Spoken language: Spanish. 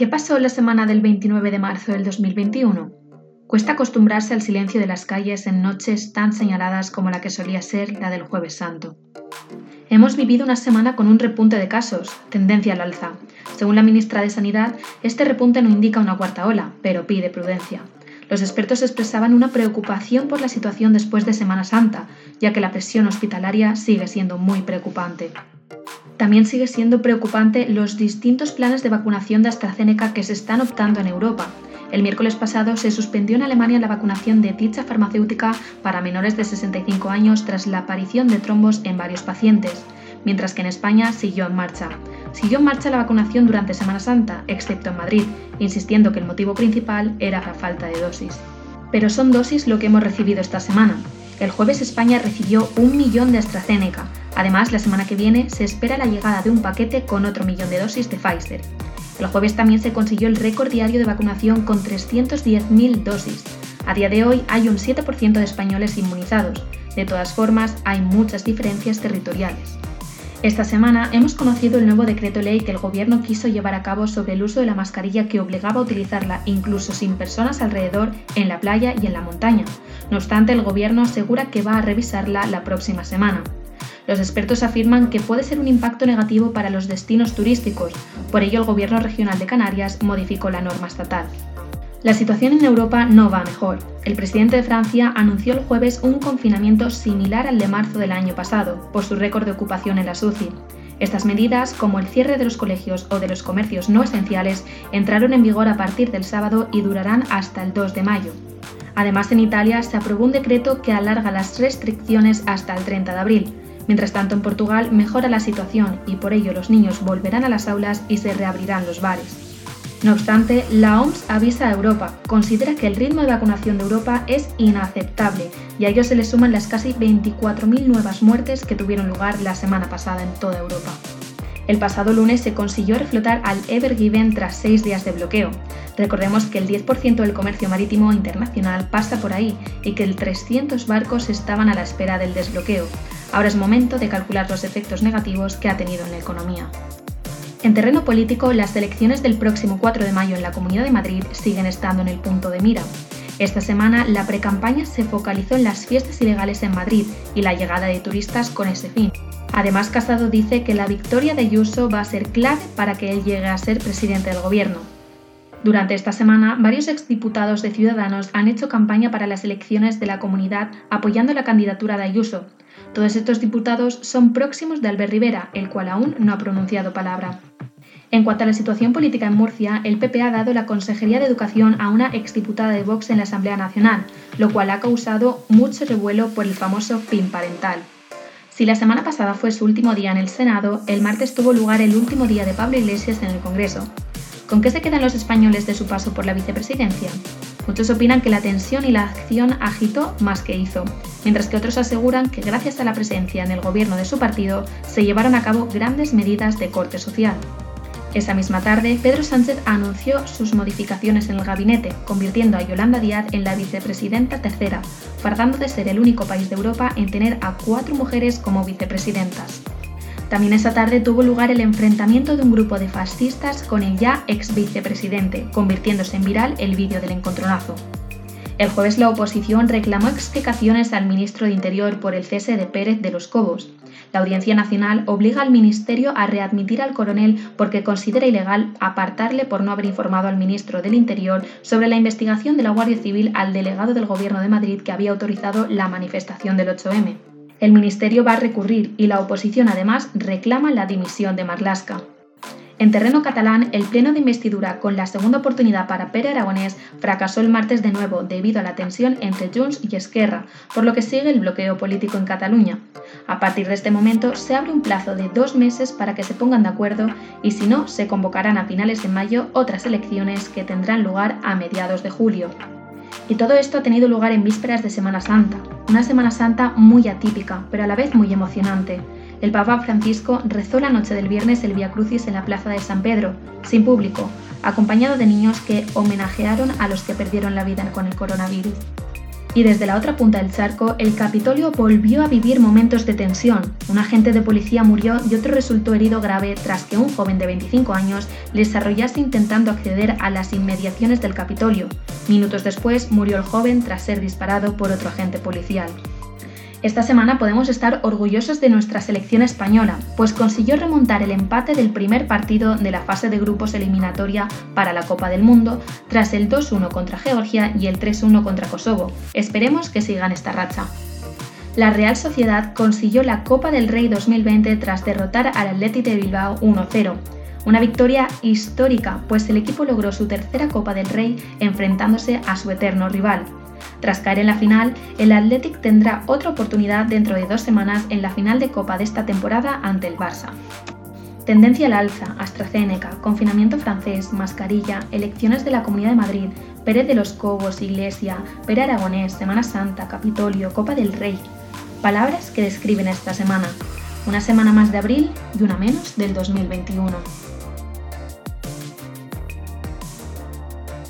¿Qué pasó la semana del 29 de marzo del 2021? Cuesta acostumbrarse al silencio de las calles en noches tan señaladas como la que solía ser la del jueves santo. Hemos vivido una semana con un repunte de casos, tendencia al alza. Según la ministra de Sanidad, este repunte no indica una cuarta ola, pero pide prudencia. Los expertos expresaban una preocupación por la situación después de Semana Santa, ya que la presión hospitalaria sigue siendo muy preocupante. También sigue siendo preocupante los distintos planes de vacunación de AstraZeneca que se están optando en Europa. El miércoles pasado se suspendió en Alemania la vacunación de dicha farmacéutica para menores de 65 años tras la aparición de trombos en varios pacientes, mientras que en España siguió en marcha. Siguió en marcha la vacunación durante Semana Santa, excepto en Madrid, insistiendo que el motivo principal era la falta de dosis. Pero son dosis lo que hemos recibido esta semana. El jueves España recibió un millón de AstraZeneca. Además, la semana que viene se espera la llegada de un paquete con otro millón de dosis de Pfizer. El jueves también se consiguió el récord diario de vacunación con 310.000 dosis. A día de hoy hay un 7% de españoles inmunizados. De todas formas, hay muchas diferencias territoriales. Esta semana hemos conocido el nuevo decreto ley que el Gobierno quiso llevar a cabo sobre el uso de la mascarilla que obligaba a utilizarla incluso sin personas alrededor en la playa y en la montaña, no obstante, el gobierno asegura que va a revisarla la próxima semana. Los expertos afirman que puede ser un impacto negativo para los destinos turísticos, por ello el gobierno regional de Canarias modificó la norma estatal. La situación en Europa no va mejor. El presidente de Francia anunció el jueves un confinamiento similar al de marzo del año pasado, por su récord de ocupación en la SUCI. Estas medidas, como el cierre de los colegios o de los comercios no esenciales, entraron en vigor a partir del sábado y durarán hasta el 2 de mayo. Además, en Italia se aprobó un decreto que alarga las restricciones hasta el 30 de abril. Mientras tanto, en Portugal mejora la situación y por ello los niños volverán a las aulas y se reabrirán los bares. No obstante, la OMS avisa a Europa, considera que el ritmo de vacunación de Europa es inaceptable y a ello se le suman las casi 24.000 nuevas muertes que tuvieron lugar la semana pasada en toda Europa. El pasado lunes se consiguió reflotar al Ever Given tras seis días de bloqueo. Recordemos que el 10% del comercio marítimo internacional pasa por ahí y que el 300 barcos estaban a la espera del desbloqueo. Ahora es momento de calcular los efectos negativos que ha tenido en la economía. En terreno político, las elecciones del próximo 4 de mayo en la Comunidad de Madrid siguen estando en el punto de mira. Esta semana la precampaña se focalizó en las fiestas ilegales en Madrid y la llegada de turistas con ese fin. Además, Casado dice que la victoria de Ayuso va a ser clave para que él llegue a ser presidente del gobierno. Durante esta semana, varios exdiputados de Ciudadanos han hecho campaña para las elecciones de la comunidad apoyando la candidatura de Ayuso. Todos estos diputados son próximos de Albert Rivera, el cual aún no ha pronunciado palabra. En cuanto a la situación política en Murcia, el PP ha dado la Consejería de Educación a una exdiputada de Vox en la Asamblea Nacional, lo cual ha causado mucho revuelo por el famoso fin parental. Si la semana pasada fue su último día en el Senado, el martes tuvo lugar el último día de Pablo Iglesias en el Congreso. ¿Con qué se quedan los españoles de su paso por la vicepresidencia? Muchos opinan que la tensión y la acción agitó más que hizo, mientras que otros aseguran que gracias a la presencia en el gobierno de su partido se llevaron a cabo grandes medidas de corte social. Esa misma tarde, Pedro Sánchez anunció sus modificaciones en el gabinete, convirtiendo a Yolanda Díaz en la vicepresidenta tercera, fardando de ser el único país de Europa en tener a cuatro mujeres como vicepresidentas. También esa tarde tuvo lugar el enfrentamiento de un grupo de fascistas con el ya ex vicepresidente, convirtiéndose en viral el vídeo del encontronazo. El jueves la oposición reclamó explicaciones al ministro de Interior por el cese de Pérez de los Cobos, la Audiencia Nacional obliga al Ministerio a readmitir al coronel porque considera ilegal apartarle por no haber informado al ministro del Interior sobre la investigación de la Guardia Civil al delegado del Gobierno de Madrid que había autorizado la manifestación del 8M. El Ministerio va a recurrir y la oposición además reclama la dimisión de Marlasca. En terreno catalán, el pleno de investidura con la segunda oportunidad para Pere Aragonés fracasó el martes de nuevo debido a la tensión entre Junts y Esquerra, por lo que sigue el bloqueo político en Cataluña. A partir de este momento se abre un plazo de dos meses para que se pongan de acuerdo y si no, se convocarán a finales de mayo otras elecciones que tendrán lugar a mediados de julio. Y todo esto ha tenido lugar en vísperas de Semana Santa, una Semana Santa muy atípica, pero a la vez muy emocionante el Papa Francisco rezó la noche del viernes el Via Crucis en la plaza de San Pedro, sin público, acompañado de niños que homenajearon a los que perdieron la vida con el coronavirus. Y desde la otra punta del charco, el Capitolio volvió a vivir momentos de tensión. Un agente de policía murió y otro resultó herido grave tras que un joven de 25 años les desarrollase intentando acceder a las inmediaciones del Capitolio. Minutos después murió el joven tras ser disparado por otro agente policial. Esta semana podemos estar orgullosos de nuestra selección española, pues consiguió remontar el empate del primer partido de la fase de grupos eliminatoria para la Copa del Mundo tras el 2-1 contra Georgia y el 3-1 contra Kosovo. Esperemos que sigan esta racha. La Real Sociedad consiguió la Copa del Rey 2020 tras derrotar al Athletic de Bilbao 1-0. Una victoria histórica, pues el equipo logró su tercera Copa del Rey enfrentándose a su eterno rival, tras caer en la final, el Athletic tendrá otra oportunidad dentro de dos semanas en la final de Copa de esta temporada ante el Barça. Tendencia al alza, AstraZeneca, confinamiento francés, mascarilla, elecciones de la Comunidad de Madrid, Pérez de los Cobos, Iglesia, Pere Aragonés, Semana Santa, Capitolio, Copa del Rey. Palabras que describen esta semana. Una semana más de abril y una menos del 2021.